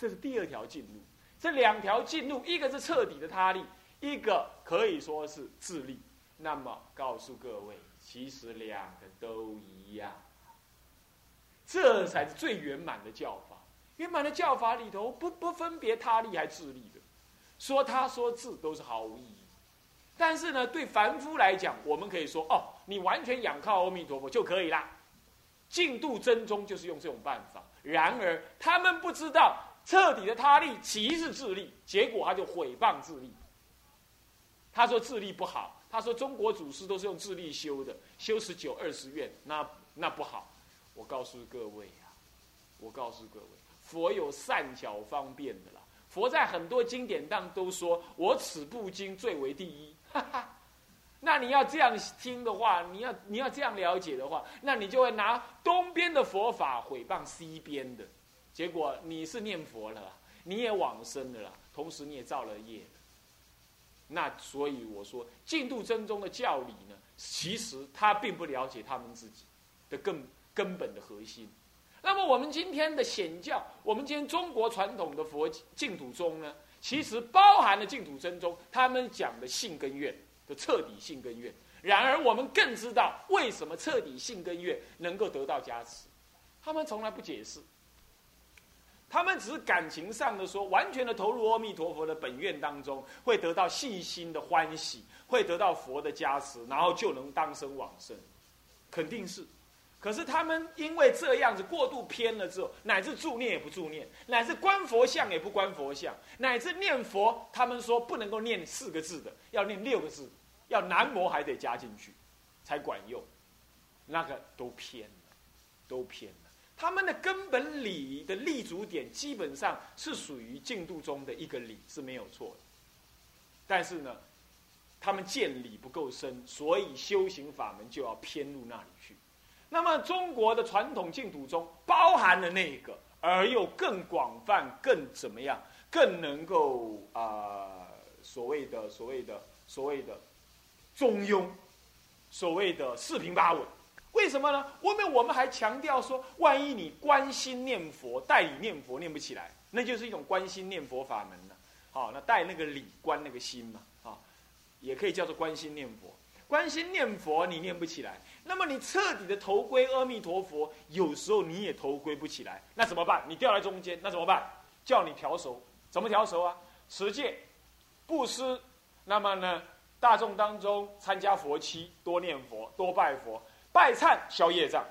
这是第二条近路。这两条近路，一个是彻底的他力，一个可以说是自力。那么告诉各位，其实两个都一样，这才是最圆满的教法。圆满的教法里头，不不分别他力还自力的，说他说自都是毫无意义。但是呢，对凡夫来讲，我们可以说哦，你完全仰靠阿弥陀佛就可以啦。净度真宗就是用这种办法。然而他们不知道，彻底的他力即是自力，结果他就毁谤自力。他说自力不好，他说中国祖师都是用自力修的，修十九二十愿，那那不好。我告诉各位呀，我告诉各位，佛有善巧方便的啦。佛在很多经典当都说我此部经最为第一。哈哈，那你要这样听的话，你要你要这样了解的话，那你就会拿东边的佛法毁谤西边的，结果你是念佛了，你也往生了，同时你也造了业。那所以我说，净度真宗的教理呢，其实他并不了解他们自己的更根本的核心。那么我们今天的显教，我们今天中国传统的佛净土宗呢？其实包含了净土真宗他们讲的性根愿的彻底性根愿。然而我们更知道为什么彻底性根愿能够得到加持，他们从来不解释，他们只是感情上的说，完全的投入阿弥陀佛的本愿当中，会得到信心的欢喜，会得到佛的加持，然后就能当生往生，肯定是。可是他们因为这样子过度偏了之后，乃至助念也不助念，乃至观佛像也不观佛像，乃至念佛，他们说不能够念四个字的，要念六个字，要南无还得加进去，才管用。那个都偏了，都偏了。他们的根本理的立足点，基本上是属于净度中的一个理是没有错的。但是呢，他们见理不够深，所以修行法门就要偏入那里去。那么中国的传统净土中包含了那个，而又更广泛、更怎么样、更能够啊所谓的、所谓的、所谓的中庸，所谓的四平八稳。为什么呢？后面我们还强调说，万一你关心念佛、代理念佛念不起来，那就是一种关心念佛法门了。好，那带那个理关那个心嘛，啊，也可以叫做关心念佛。关心念佛你念不起来。那么你彻底的投归阿弥陀佛，有时候你也投归不起来，那怎么办？你掉在中间，那怎么办？叫你调熟，怎么调熟啊？持戒、布施，那么呢，大众当中参加佛期，多念佛，多拜佛，拜忏消业障。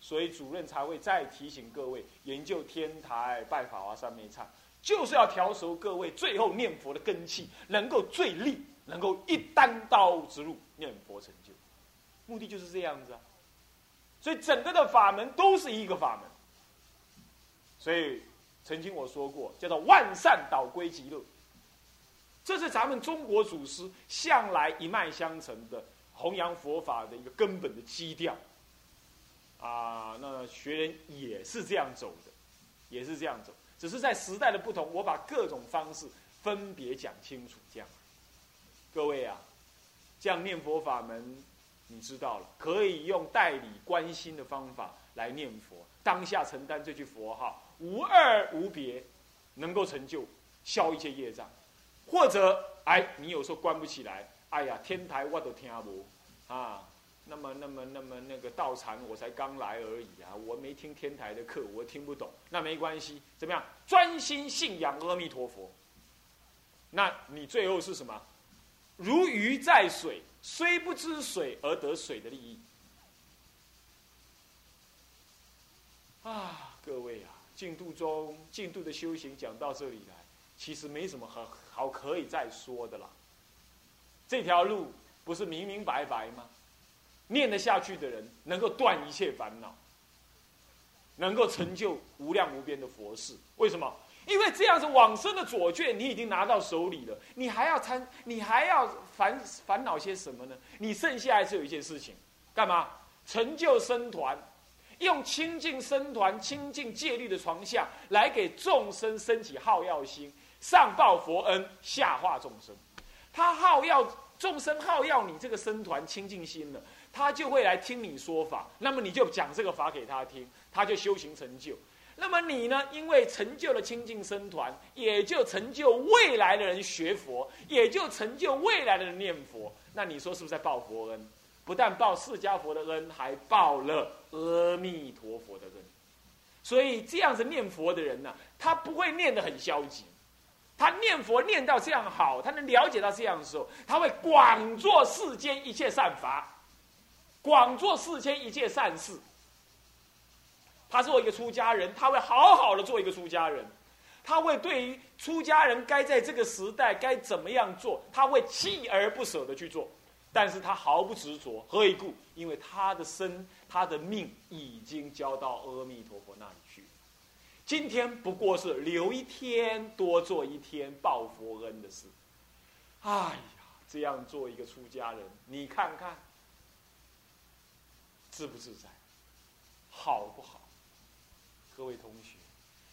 所以主任才会再提醒各位研究天台拜法华三昧忏，就是要调熟各位最后念佛的根气，能够最利，能够一单刀直入念佛成就。目的就是这样子啊，所以整个的法门都是一个法门。所以曾经我说过，叫做万善导归极乐，这是咱们中国祖师向来一脉相承的弘扬佛法的一个根本的基调。啊，那学人也是这样走的，也是这样走，只是在时代的不同，我把各种方式分别讲清楚，这样。各位啊，这样念佛法门。你知道了，可以用代理关心的方法来念佛，当下承担这句佛号，无二无别，能够成就消一切业障。或者，哎，你有时候关不起来，哎呀，天台我都听不啊，那么，那么，那么那个道场我才刚来而已啊，我没听天台的课，我听不懂。那没关系，怎么样？专心信仰阿弥陀佛。那你最后是什么？如鱼在水。虽不知水而得水的利益啊！各位啊，净土中净土的修行讲到这里来，其实没什么好好可以再说的了。这条路不是明明白白吗？念得下去的人，能够断一切烦恼，能够成就无量无边的佛事。为什么？因为这样子往生的左卷你已经拿到手里了，你还要参，你还要烦烦恼些什么呢？你剩下还是有一件事情，干嘛？成就僧团，用清净僧团、清净戒律的床下来给众生升起好药心，上报佛恩，下化众生。他好药众生好要你这个僧团清净心了，他就会来听你说法，那么你就讲这个法给他听，他就修行成就。那么你呢？因为成就了清净僧团，也就成就未来的人学佛，也就成就未来的人念佛。那你说是不是在报佛恩？不但报释迦佛的恩，还报了阿弥陀佛的恩。所以这样子念佛的人呢，他不会念得很消极。他念佛念到这样好，他能了解到这样的时候，他会广做世间一切善法，广做世间一切善事。他做一个出家人，他会好好的做一个出家人，他会对于出家人该在这个时代该怎么样做，他会锲而不舍的去做，但是他毫不执着。何以故？因为他的身、他的命已经交到阿弥陀佛那里去。今天不过是留一天多做一天报佛恩的事。哎呀，这样做一个出家人，你看看自不自在，好不好？各位同学，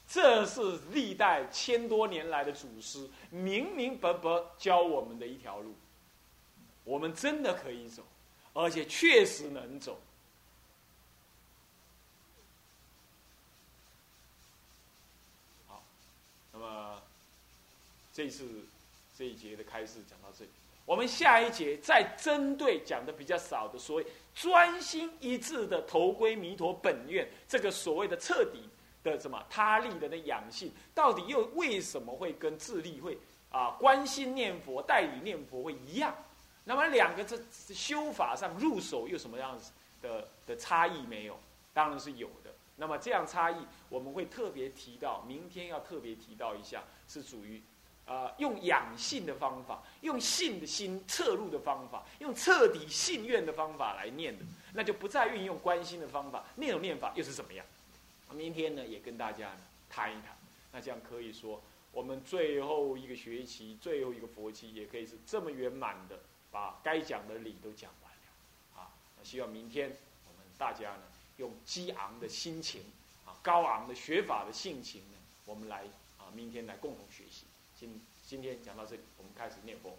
这是历代千多年来的祖师明明白白教我们的一条路，我们真的可以走，而且确实能走。好，那么这次这一节的开始讲到这里，我们下一节再针对讲的比较少的所谓专心一致的投归弥陀本愿，这个所谓的彻底。的什么他力的那养性，到底又为什么会跟自力会啊关心念佛、代理念佛会一样？那么两个这修法上入手又什么样子的的差异没有？当然是有的。那么这样差异，我们会特别提到，明天要特别提到一下，是属于啊用养性的方法，用信的心侧入的方法，用彻底信愿的方法来念的，那就不再运用关心的方法，那种念法又是怎么样？明天呢，也跟大家呢谈一谈。那这样可以说，我们最后一个学期、最后一个佛期，也可以是这么圆满的，把该讲的理都讲完了。啊，希望明天我们大家呢，用激昂的心情，啊，高昂的学法的性情呢，我们来啊，明天来共同学习。今今天讲到这里，我们开始念佛。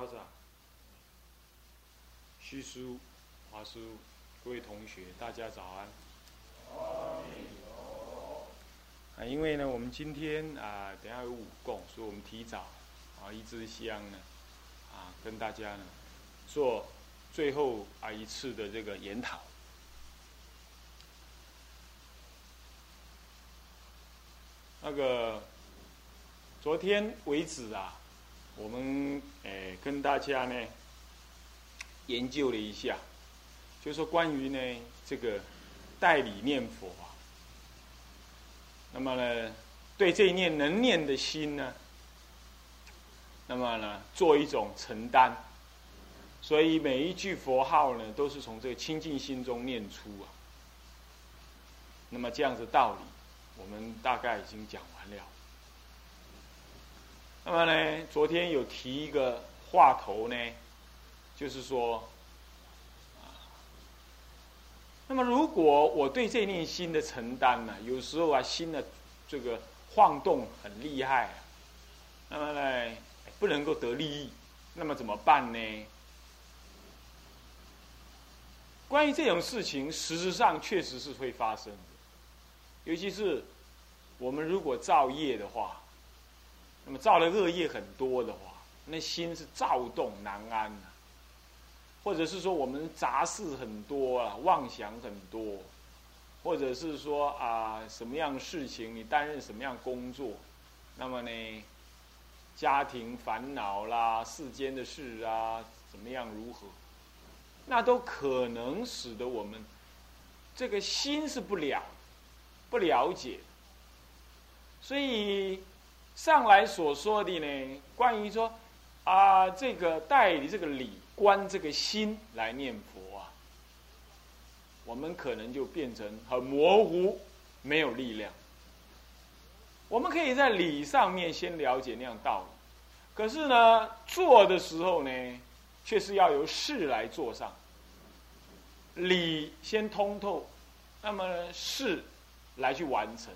道长、虚叔、华叔，各位同学，大家早安。啊，因为呢，我们今天啊，等下有五供，所以我们提早啊一支香呢，啊，跟大家呢做最后啊一次的这个研讨。那个昨天为止啊，我们诶跟大家呢研究了一下，就说关于呢这个代理念佛啊，那么呢对这一念能念的心呢，那么呢做一种承担，所以每一句佛号呢都是从这个清净心中念出啊，那么这样子道理。我们大概已经讲完了。那么呢，昨天有提一个话头呢，就是说，那么如果我对这念心的承担呢，有时候啊，心的这个晃动很厉害，那么呢，不能够得利益，那么怎么办呢？关于这种事情，实质上确实是会发生。尤其是我们如果造业的话，那么造的恶业很多的话，那心是躁动难安的；或者是说我们杂事很多啊，妄想很多；或者是说啊，什么样事情你担任什么样工作，那么呢，家庭烦恼啦，世间的事啊，怎么样如何，那都可能使得我们这个心是不了。不了解，所以上来所说的呢，关于说啊，这个代理这个理观这个心来念佛啊，我们可能就变成很模糊，没有力量。我们可以在理上面先了解那样道理，可是呢，做的时候呢，却是要由事来做上，理先通透，那么事。来去完成，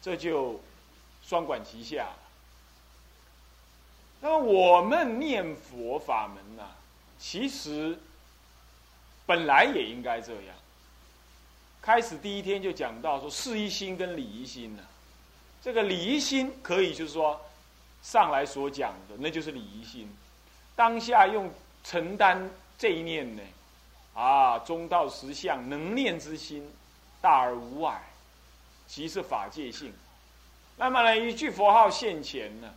这就双管齐下。那么我们念佛法门呢，其实本来也应该这样。开始第一天就讲到说，事一心跟理一心呢，这个理一心可以就是说上来所讲的，那就是理一心。当下用承担这一念呢，啊，中道实相能念之心，大而无外。即是法界性，那么呢，一句佛号现前呢，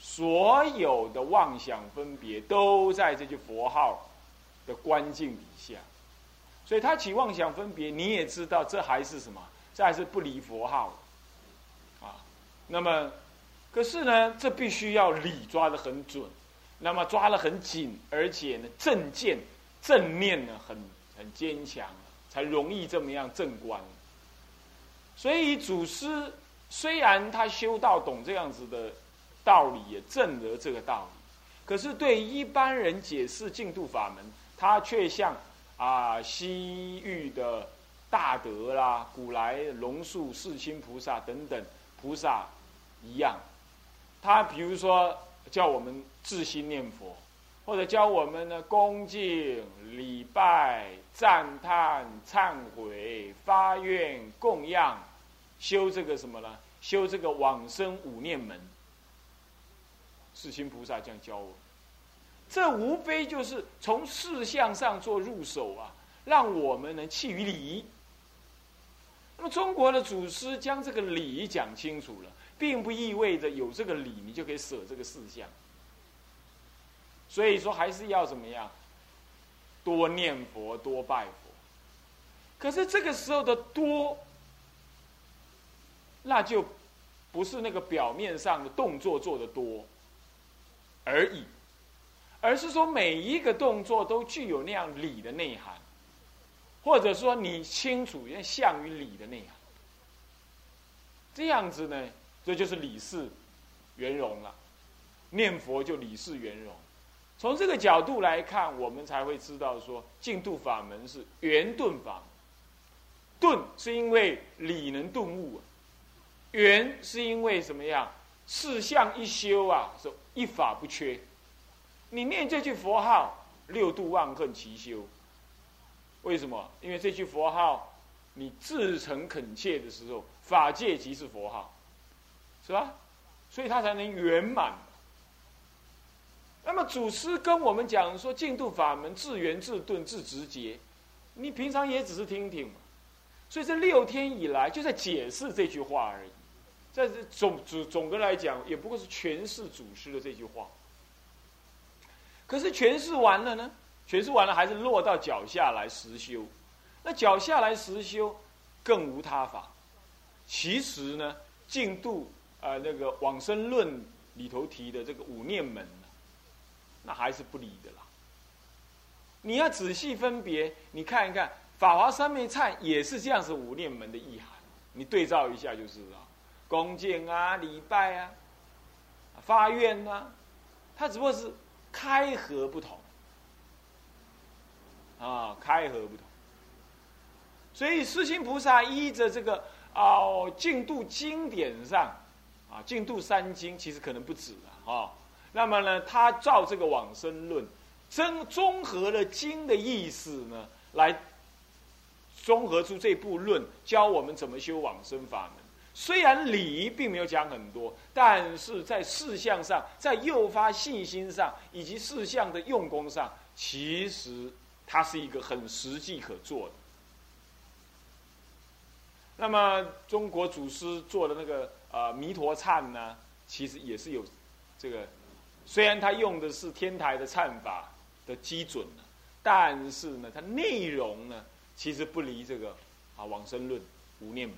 所有的妄想分别都在这句佛号的观境底下，所以他起妄想分别，你也知道，这还是什么？这还是不离佛号啊。那么，可是呢，这必须要理抓的很准，那么抓的很紧，而且呢，正见正念呢，很很坚强，才容易这么样正观。所以祖师虽然他修道懂这样子的道理，也证得这个道理，可是对一般人解释净土法门，他却像啊西域的大德啦、古来龙树、世亲菩萨等等菩萨一样，他比如说叫我们自心念佛，或者教我们呢恭敬、礼拜、赞叹、忏悔、发愿、供养。修这个什么呢？修这个往生五念门，世亲菩萨这样教我。这无非就是从事相上做入手啊，让我们能弃于礼。那么中国的祖师将这个礼讲清楚了，并不意味着有这个礼你就可以舍这个事相。所以说还是要怎么样？多念佛，多拜佛。可是这个时候的多。那就不是那个表面上的动作做的多而已，而是说每一个动作都具有那样理的内涵，或者说你清楚要向于理的内涵，这样子呢，这就是理事圆融了。念佛就理事圆融，从这个角度来看，我们才会知道说净土法门是圆顿法，顿是因为理能顿悟啊。圆是因为什么样？四相一修啊，是一法不缺。你念这句佛号，六度万恨齐修。为什么？因为这句佛号，你至诚恳切的时候，法界即是佛号，是吧？所以它才能圆满。那么祖师跟我们讲说，净土法门自圆自顿自直接，你平常也只是听听嘛。所以这六天以来就在解释这句话而已，在这总总总的来讲，也不过是诠释祖师的这句话。可是诠释完了呢？诠释完了还是落到脚下来实修。那脚下来实修，更无他法。其实呢，净度啊那个往生论里头提的这个五念门。那还是不理的啦。你要仔细分别，你看一看《法华三昧忏》也是这样子五念门的意涵，你对照一下就知道。恭敬啊，礼拜啊，发愿啊，它只不过是开合不同啊，开合不同。所以，释心菩萨依着这个哦，净度经典上啊，净度三经其实可能不止了啊。那么呢，他照这个往生论，综综合了经的意思呢，来综合出这部论，教我们怎么修往生法门。虽然理并没有讲很多，但是在事项上，在诱发信心上，以及事项的用功上，其实它是一个很实际可做的。那么中国祖师做的那个呃弥陀忏呢，其实也是有这个。虽然他用的是天台的忏法的基准呢但是呢，它内容呢，其实不离这个啊往生论无念门。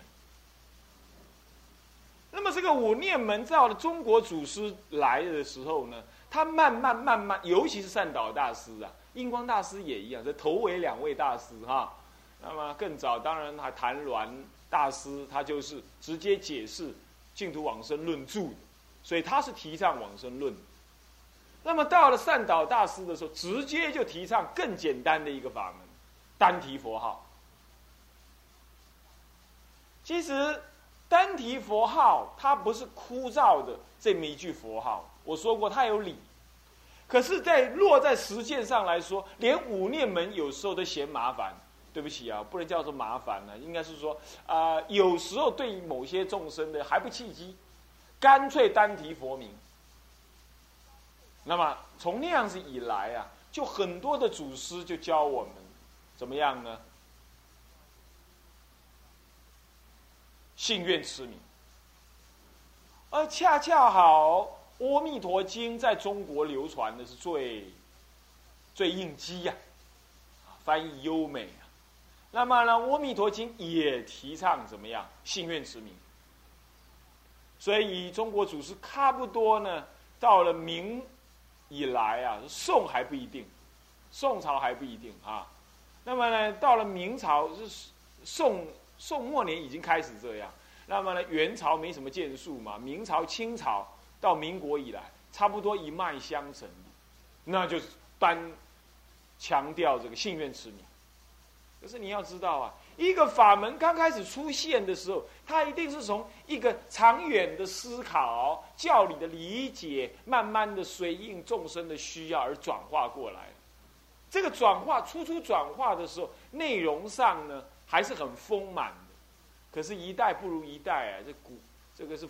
那么这个五念门到了中国祖师来的时候呢，他慢慢慢慢，尤其是善导大师啊，印光大师也一样，这头尾两位大师哈。那么更早当然还谭鸾大师，他就是直接解释净土往生论著的，所以他是提倡往生论。那么到了善导大师的时候，直接就提倡更简单的一个法门，单提佛号。其实单提佛号它不是枯燥的这么一句佛号，我说过它有理，可是，在落在实践上来说，连五念门有时候都嫌麻烦。对不起啊，不能叫做麻烦呢，应该是说啊，有时候对某些众生的还不契机，干脆单提佛名。那么从那样子以来啊，就很多的祖师就教我们怎么样呢？信愿持名，而恰恰好《阿弥陀经》在中国流传的是最最应机呀，翻译优美啊。那么呢，《阿弥陀经》也提倡怎么样信愿持名，所以中国祖师差不多呢，到了明。以来啊，宋还不一定，宋朝还不一定啊。那么呢，到了明朝是宋宋末年已经开始这样。那么呢，元朝没什么建树嘛，明朝、清朝到民国以来，差不多一脉相承，那就是单强调这个信愿持名。可是你要知道啊。一个法门刚开始出现的时候，它一定是从一个长远的思考、教理的理解，慢慢的随应众生的需要而转化过来。这个转化初初转化的时候，内容上呢还是很丰满的。可是，一代不如一代啊！这古这个是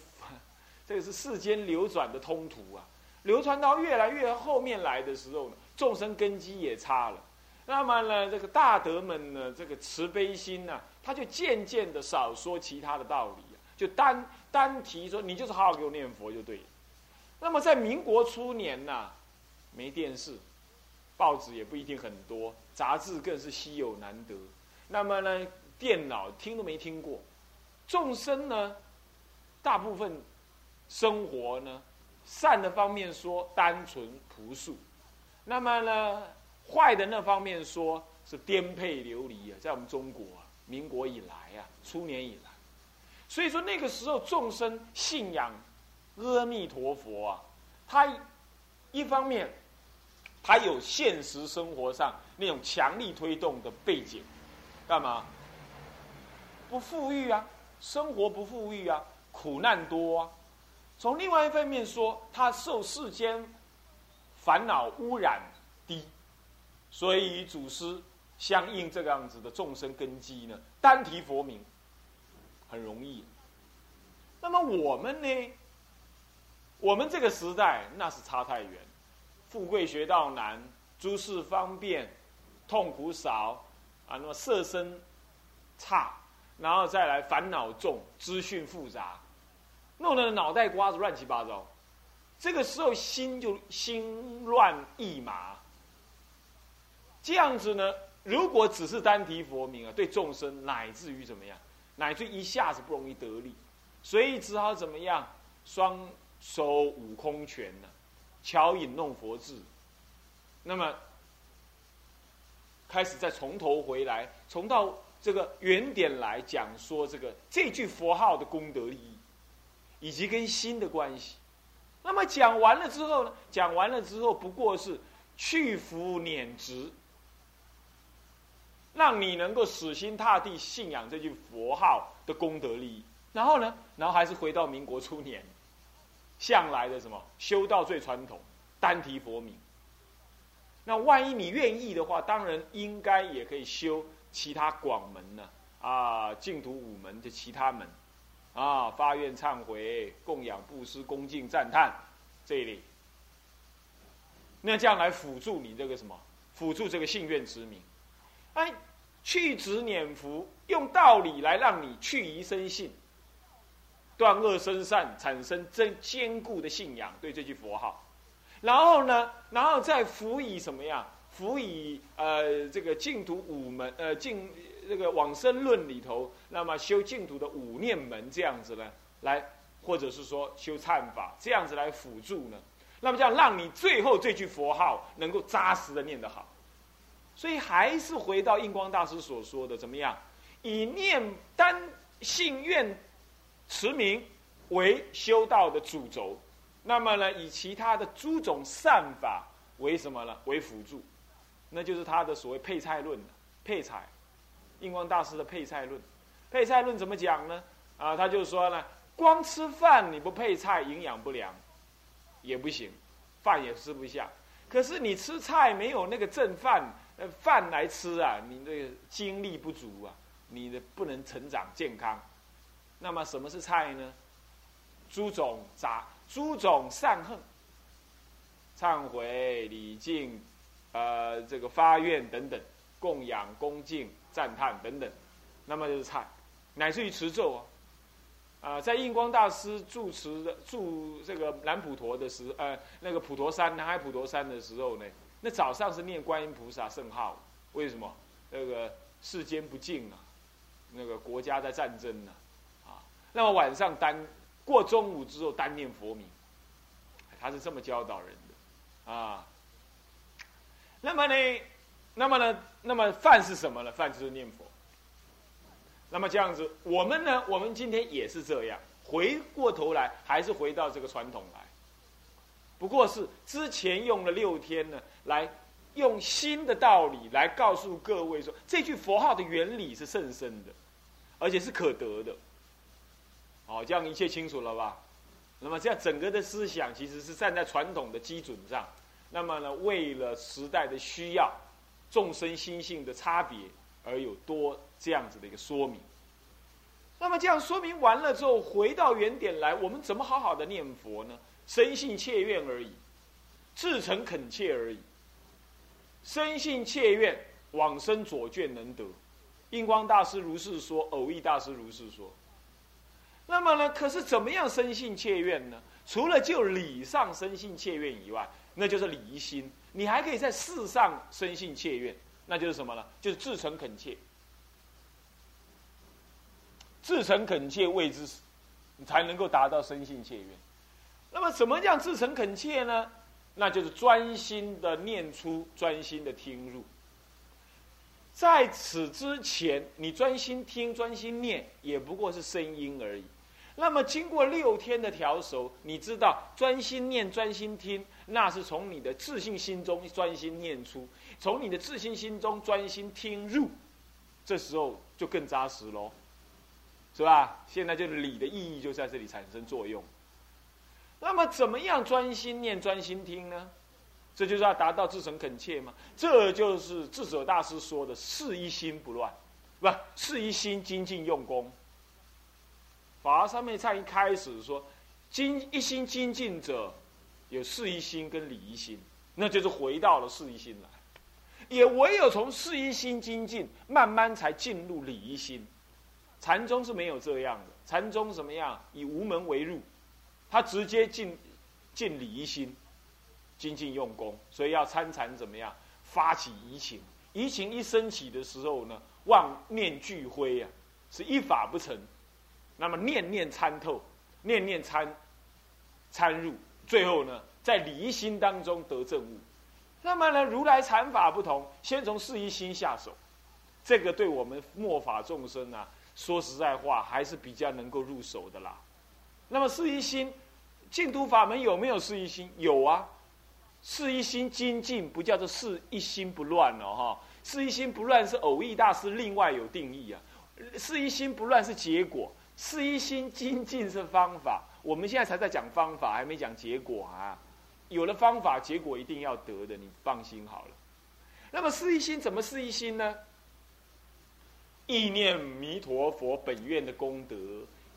这个是世间流转的通途啊。流传到越来越后面来的时候呢，众生根基也差了。那么呢，这个大德们呢，这个慈悲心呢，他就渐渐的少说其他的道理就单单提说你就是好好给我念佛就对。那么在民国初年呢，没电视，报纸也不一定很多，杂志更是稀有难得。那么呢，电脑听都没听过，众生呢，大部分生活呢，善的方面说单纯朴素，那么呢。坏的那方面说是颠沛流离啊，在我们中国啊，民国以来啊，初年以来，所以说那个时候众生信仰阿弥陀佛啊，他一方面他有现实生活上那种强力推动的背景，干嘛？不富裕啊，生活不富裕啊，苦难多啊。从另外一方面说，他受世间。烦恼污染低，所以与祖师相应这个样子的众生根基呢，单提佛名很容易。那么我们呢？我们这个时代那是差太远，富贵学道难，诸事方便，痛苦少，啊，那么色身差，然后再来烦恼重，资讯复杂，弄得脑袋瓜子乱七八糟。这个时候心就心乱意麻。这样子呢，如果只是单提佛名啊，对众生乃至于怎么样，乃至一下子不容易得力，所以只好怎么样，双。手悟空拳呢，巧引弄佛智，那么开始再从头回来，从到这个原点来讲说这个这句佛号的功德利益，以及跟心的关系。那么讲完了之后呢？讲完了之后不过是去浮碾直，让你能够死心塌地信仰这句佛号的功德利益。然后呢？然后还是回到民国初年。向来的什么修道最传统，单提佛名。那万一你愿意的话，当然应该也可以修其他广门呢，啊，净土五门的其他门，啊，发愿忏悔、供养、布施、恭敬、赞叹这里。那这样来辅助你这个什么，辅助这个信愿之名，哎，去执念福，用道理来让你去疑生信。断恶生善，产生真坚固的信仰，对这句佛号，然后呢，然后再辅以什么呀？辅以呃这个净土五门，呃净这个往生论里头，那么修净土的五念门这样子呢，来或者是说修忏法这样子来辅助呢，那么这样让你最后这句佛号能够扎实的念得好，所以还是回到印光大师所说的，怎么样？以念单信愿。持名为修道的主轴，那么呢，以其他的诸种善法为什么呢？为辅助，那就是他的所谓配菜论配菜，印光大师的配菜论。配菜论怎么讲呢？啊，他就说呢，光吃饭你不配菜，营养不良，也不行，饭也吃不下。可是你吃菜没有那个正饭，呃，饭来吃啊，你这个精力不足啊，你的不能成长健康。那么什么是菜呢？诸种杂，诸种善恨，忏悔、礼敬，呃，这个发愿等等，供养、恭敬、赞叹等等，那么就是忏，乃至于持咒啊，啊，在印光大师住持的住这个南普陀的时，呃，那个普陀山南海普陀山的时候呢，那早上是念观音菩萨圣号，为什么？那个世间不敬啊，那个国家在战争呢。啊那么晚上单过中午之后单念佛名，他是这么教导人的啊。那么呢，那么呢，那么饭是什么呢？饭就是念佛。那么这样子，我们呢，我们今天也是这样。回过头来，还是回到这个传统来。不过是之前用了六天呢，来用新的道理来告诉各位说，这句佛号的原理是甚深的，而且是可得的。好，这样一切清楚了吧？那么这样整个的思想其实是站在传统的基准上。那么呢，为了时代的需要，众生心性的差别，而有多这样子的一个说明。那么这样说明完了之后，回到原点来，我们怎么好好的念佛呢？生信切愿而已，至诚恳切而已。生信切愿，往生左卷能得。印光大师如是说，偶益大师如是说。那么呢？可是怎么样生信切愿呢？除了就理上生信切愿以外，那就是离心。你还可以在事上生信切愿，那就是什么呢？就是至诚恳切。至诚恳切谓之，你才能够达到生信切愿。那么怎么样至诚恳切呢？那就是专心的念出，专心的听入。在此之前，你专心听、专心念，也不过是声音而已。那么经过六天的调熟，你知道专心念、专心听，那是从你的自信心中专心念出，从你的自信心中专心听入，这时候就更扎实喽，是吧？现在就是理的意义就在这里产生作用。那么怎么样专心念、专心听呢？这就是要达到至诚恳切嘛。这就是智者大师说的“事一心不乱”，不，事一心精进用功。法华三昧忏一开始说，精一心精进者，有事一心跟理一心，那就是回到了事一心来。也唯有从事一心精进，慢慢才进入理一心。禅宗是没有这样的，禅宗怎么样？以无门为入，他直接进进理一心，精进用功。所以要参禅怎么样？发起疑情，疑情一升起的时候呢，妄念俱灰啊，是一法不成。那么念念参透，念念参参入，最后呢，在离心当中得正悟。那么呢，如来禅法不同，先从四一心下手，这个对我们末法众生啊，说实在话，还是比较能够入手的啦。那么四一心，净土法门有没有四一心？有啊，四一心精进不叫做四一心不乱哦哈。四一心不乱是偶义大师另外有定义啊，四一心不乱是结果。四一心精进是方法，我们现在才在讲方法，还没讲结果啊。有了方法，结果一定要得的，你放心好了。那么四一心怎么四一心呢？意念弥陀佛本愿的功德，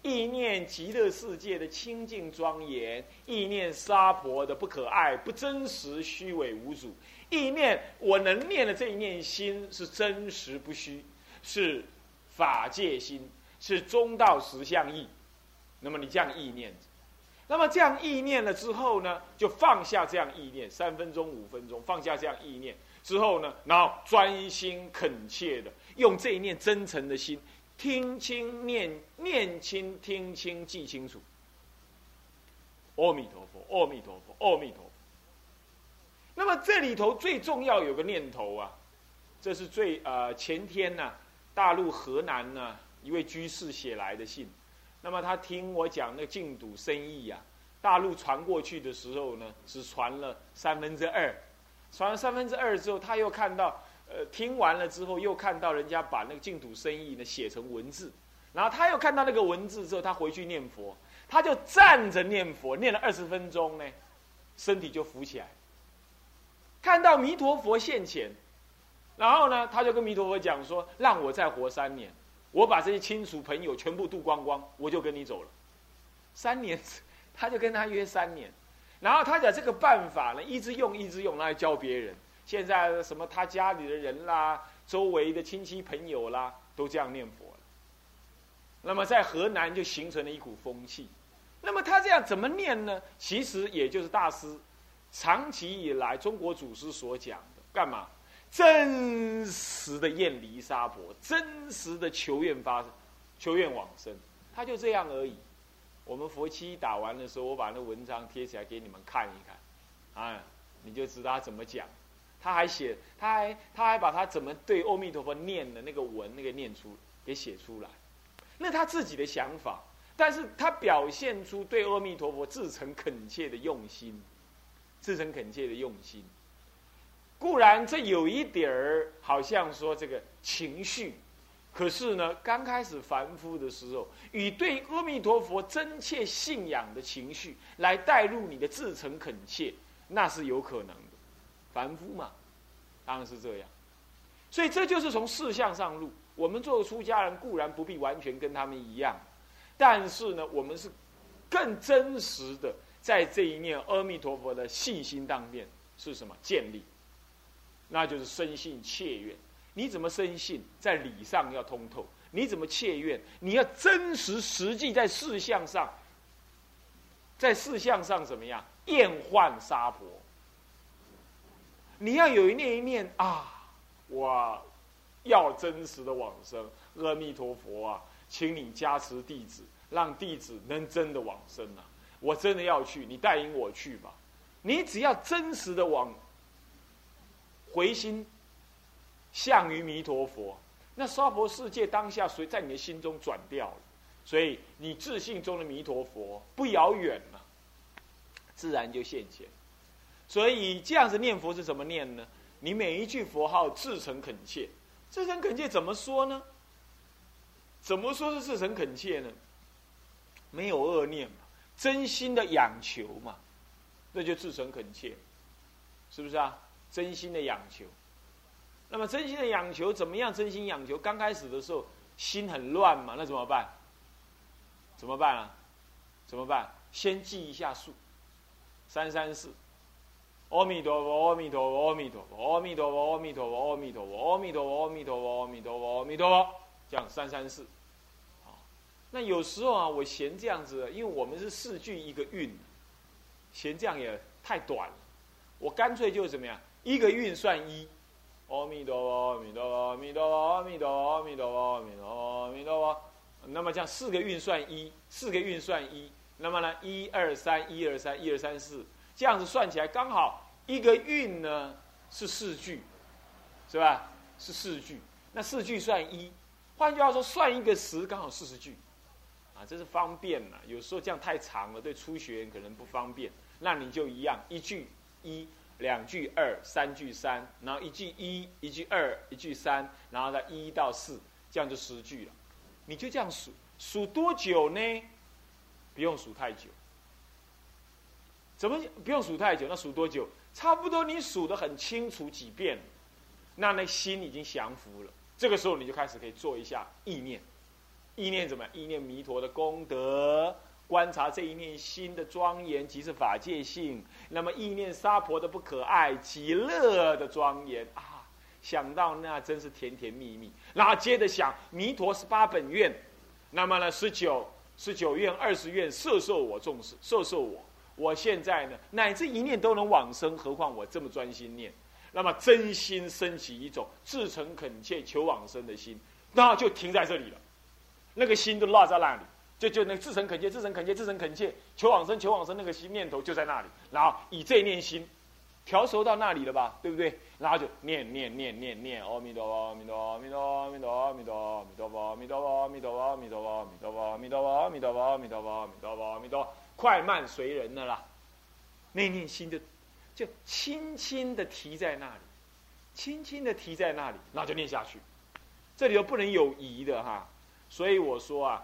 意念极乐世界的清净庄严，意念沙婆的不可爱、不真实、虚伪无主，意念我能念的这一念心是真实不虚，是法界心。是中道实相意，那么你这样意念，那么这样意念了之后呢，就放下这样意念，三分钟、五分钟放下这样意念之后呢，然后专心恳切的用这一念真诚的心，听清念念清听清记清楚，阿弥陀佛，阿弥陀佛，阿弥陀佛。那么这里头最重要有个念头啊，这是最呃前天呢，大陆河南呢。一位居士写来的信，那么他听我讲那个净土生意呀，大陆传过去的时候呢，只传了三分之二，传了三分之二之后，他又看到，呃，听完了之后又看到人家把那个净土生意呢写成文字，然后他又看到那个文字之后，他回去念佛，他就站着念佛，念了二十分钟呢，身体就浮起来，看到弥陀佛现前，然后呢，他就跟弥陀佛讲说，让我再活三年。我把这些亲属朋友全部渡光光，我就跟你走了。三年，他就跟他约三年，然后他讲这个办法呢，一直用，一直用来教别人。现在什么他家里的人啦，周围的亲戚朋友啦，都这样念佛了。那么在河南就形成了一股风气。那么他这样怎么念呢？其实也就是大师长期以来中国祖师所讲的，干嘛？真实的厌离沙婆，真实的求愿发，求愿往生，他就这样而已。我们佛七打完的时候，我把那文章贴起来给你们看一看，啊，你就知道他怎么讲。他还写，他还他还把他怎么对阿弥陀佛念的那个文那个念出给写出来，那他自己的想法，但是他表现出对阿弥陀佛至诚恳切的用心，至诚恳切的用心。固然这有一点儿好像说这个情绪，可是呢，刚开始凡夫的时候，以对阿弥陀佛真切信仰的情绪来带入你的至诚恳切，那是有可能的。凡夫嘛，当然是这样。所以这就是从事相上入。我们做出家人固然不必完全跟他们一样，但是呢，我们是更真实的在这一念阿弥陀佛的信心当面是什么建立。那就是生信切愿，你怎么生信？在理上要通透。你怎么切愿？你要真实实际在事项上，在事项上怎么样？厌患杀婆。你要有一念一念啊，我要真实的往生。阿弥陀佛啊，请你加持弟子，让弟子能真的往生啊！我真的要去，你带领我去吧。你只要真实的往。回心向于弥陀佛，那娑婆世界当下随在你的心中转掉了，所以你自信中的弥陀佛不遥远了，自然就现前。所以这样子念佛是怎么念呢？你每一句佛号至诚恳切，至诚恳切怎么说呢？怎么说是至诚恳切呢？没有恶念嘛，真心的仰求嘛，那就至诚恳切。是不是啊？真心的仰求。那么真心的仰求怎么样？真心仰求，刚开始的时候心很乱嘛，那怎么办？怎么办啊？怎么办？先记一下数，三三四，阿弥陀佛，阿弥陀佛，阿弥陀佛，阿弥陀佛，阿弥陀佛，阿弥陀佛，阿弥陀佛，阿弥陀佛，阿弥陀佛，阿弥陀佛，这样三三四。那有时候啊，我嫌这样子，因为我们是四句一个韵，嫌这样也太短了，我干脆就怎么样，一个运算一。阿弥陀佛，阿弥陀佛，阿弥陀佛，阿弥陀佛，阿弥陀佛，阿弥陀佛，阿弥陀佛。那么这样四个运算一，四个运算一。那么呢，一二三，一二三，一二三四，这样子算起来刚好一个运呢是四句，是吧？是四句。那四句算一，换句话说，算一个十刚好四十句，啊，这是方便了。有时候这样太长了，对初学员可能不方便。那你就一样，一句一。两句二，三句三，然后一句一，一句二，一句三，然后再一到四，这样就十句了。你就这样数，数多久呢？不用数太久。怎么不用数太久？那数多久？差不多你数的很清楚几遍，那那心已经降服了。这个时候你就开始可以做一下意念，意念怎么？意念弥陀的功德。观察这一念心的庄严，即是法界性；那么意念沙婆的不可爱，极乐的庄严啊！想到那真是甜甜蜜蜜。然后接着想弥陀十八本愿，那么呢十九十九愿二十愿摄受我众生，摄受我。我现在呢乃至一念都能往生，何况我这么专心念？那么真心升起一种至诚恳切求往生的心，那就停在这里了，那个心就落在那里。就就那至诚恳切，至诚恳切，至诚恳切，求往生，求往生，那个心念头就在那里。然后以这念心，调熟到那里了吧，对不对？然后就念念念念念，阿弥陀佛，阿弥陀佛，阿弥陀佛，阿弥陀佛，阿弥陀佛，阿弥陀佛，阿弥陀佛，阿弥陀佛，阿弥陀佛，阿弥陀佛，阿弥陀佛，阿弥陀佛，阿弥陀佛，阿弥陀佛，快慢随人的啦。那念心就就轻轻的提在那里，轻轻的提在那里，那就念下去。这里又不能有疑的哈，所以我说啊。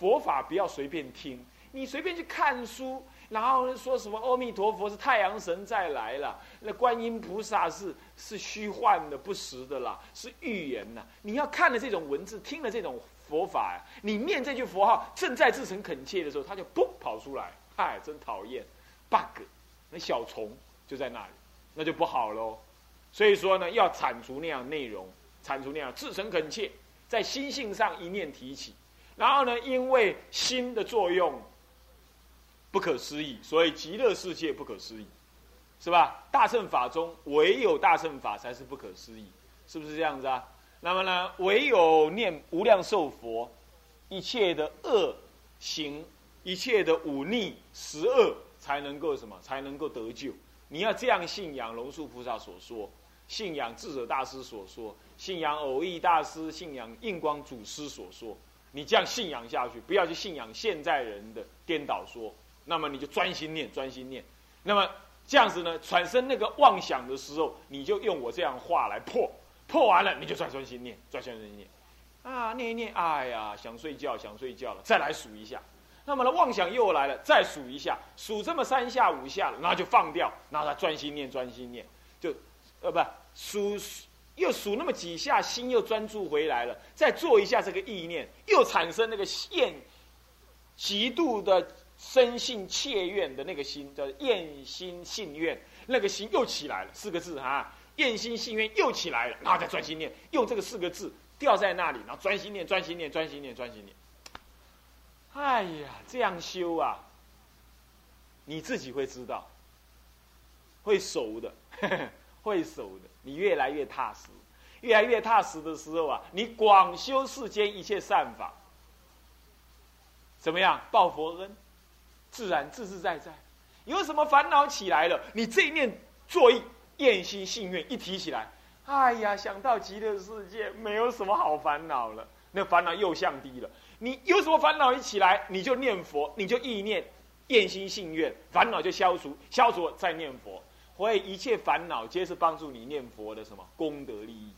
佛法不要随便听，你随便去看书，然后说什么阿弥陀佛是太阳神再来了，那观音菩萨是是虚幻的、不实的啦，是预言呐。你要看了这种文字，听了这种佛法呀，你念这句佛号，正在至诚恳切的时候，他就嘣跑出来，嗨，真讨厌，bug，那小虫就在那里，那就不好喽。所以说呢，要铲除那样内容，铲除那样至诚恳切，在心性上一念提起。然后呢？因为心的作用不可思议，所以极乐世界不可思议，是吧？大乘法中唯有大乘法才是不可思议，是不是这样子啊？那么呢？唯有念无量寿佛，一切的恶行，一切的忤逆十恶，才能够什么？才能够得救。你要这样信仰龙树菩萨所说，信仰智者大师所说，信仰偶益大师，信仰印光祖师所说。你这样信仰下去，不要去信仰现在人的颠倒说，那么你就专心念，专心念。那么这样子呢，产生那个妄想的时候，你就用我这样话来破，破完了你就专专心念，专专心念。啊，念一念，哎呀，想睡觉，想睡觉了，再来数一下。那么呢，妄想又来了，再数一下，数这么三下五下，然后就放掉，然后他专心念，专心念，就呃不数。又数那么几下，心又专注回来了。再做一下这个意念，又产生那个厌极度的生性切愿的那个心，叫厌心信愿，那个心又起来了。四个字哈，厌心信愿又起来了，然后再专心念，用这个四个字吊在那里，然后专心念，专心念，专心念，专心念。哎呀，这样修啊，你自己会知道，会熟的，会熟的。你越来越踏实，越来越踏实的时候啊，你广修世间一切善法，怎么样报佛恩，自然自自在在。有什么烦恼起来了，你这一念作意厌心信愿一提起来，哎呀，想到极乐世界没有什么好烦恼了，那烦恼又降低了。你有什么烦恼一起来，你就念佛，你就意念厌心信愿，烦恼就消除，消除再念佛。所以一切烦恼皆是帮助你念佛的什么功德利益，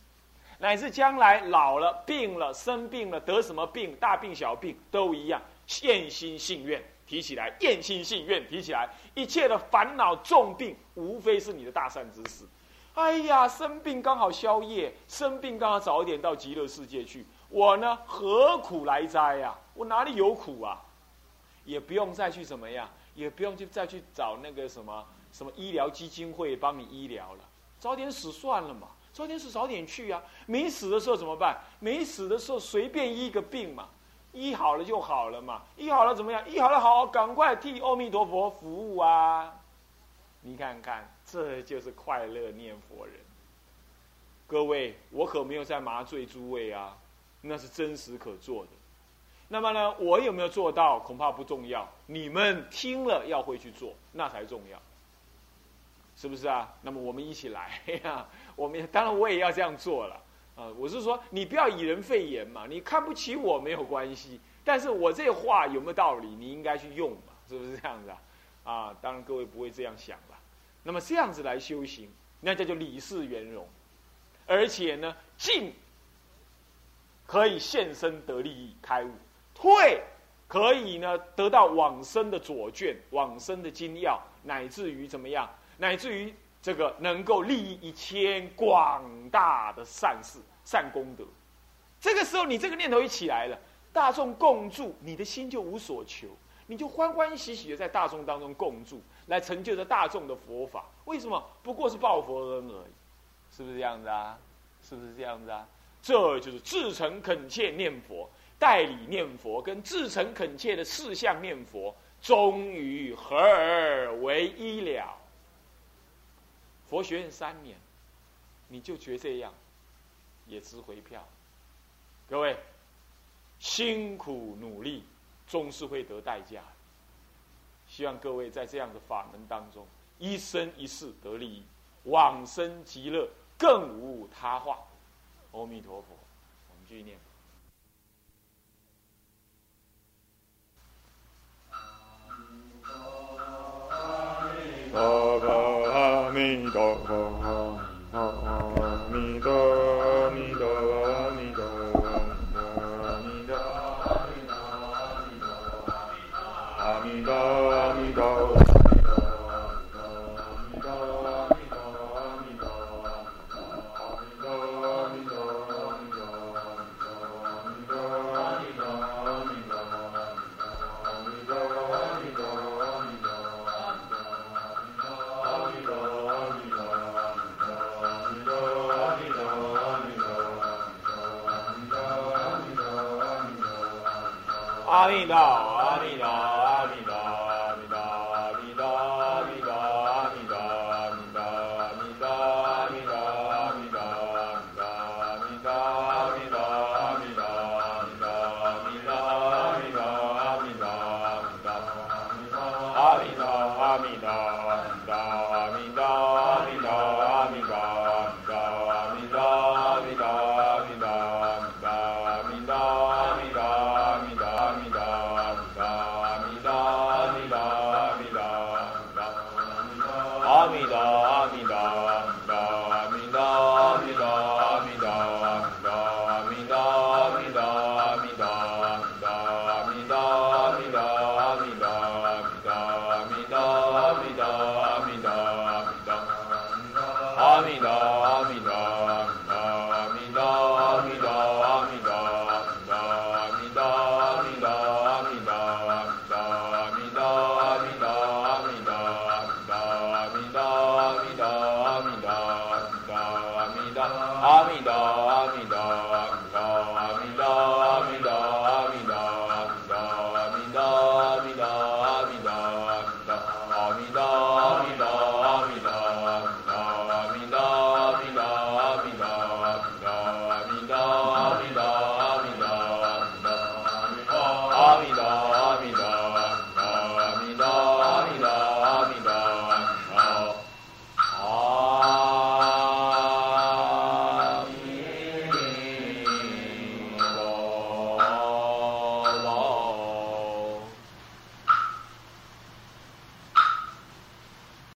乃至将来老了、病了、生病了、得什么病，大病小病都一样，现心信愿，提起来，厌心信愿提起来，一切的烦恼重病，无非是你的大善之事。哎呀，生病刚好消业，生病刚好早一点到极乐世界去。我呢，何苦来哉呀？我哪里有苦啊？也不用再去怎么样，也不用去再去找那个什么什么医疗基金会帮你医疗了，早点死算了嘛，早点死早点去呀。没死的时候怎么办？没死的时候随便医个病嘛，医好了就好了嘛，医好了怎么样？医好了好，赶快替阿弥陀佛服务啊！你看看，这就是快乐念佛人。各位，我可没有在麻醉诸位啊，那是真实可做的。那么呢，我有没有做到？恐怕不重要。你们听了要会去做，那才重要，是不是啊？那么我们一起来 呀！我们当然我也要这样做了啊！我是说，你不要以人废言嘛。你看不起我没有关系，但是我这话有没有道理？你应该去用嘛，是不是这样子啊？啊，当然各位不会这样想吧？那么这样子来修行，那叫做理事圆融，而且呢，进可以现身得利益开悟。退可以呢得到往生的左卷、往生的精要，乃至于怎么样？乃至于这个能够利益一千广大的善事、善功德。这个时候，你这个念头一起来了，大众共助，你的心就无所求，你就欢欢喜喜的在大众当中共助，来成就着大众的佛法。为什么？不过是报佛恩而已，是不是这样子啊？是不是这样子啊？这就是至诚恳切念佛。代理念佛跟至诚恳切的四项念佛，终于合而为一了。佛学院三年，你就觉这样，也值回票。各位，辛苦努力，终是会得代价。希望各位在这样的法门当中，一生一世得利益，往生极乐，更无他话。阿弥陀佛，我们继续念。阿弥陀佛，阿弥陀。million.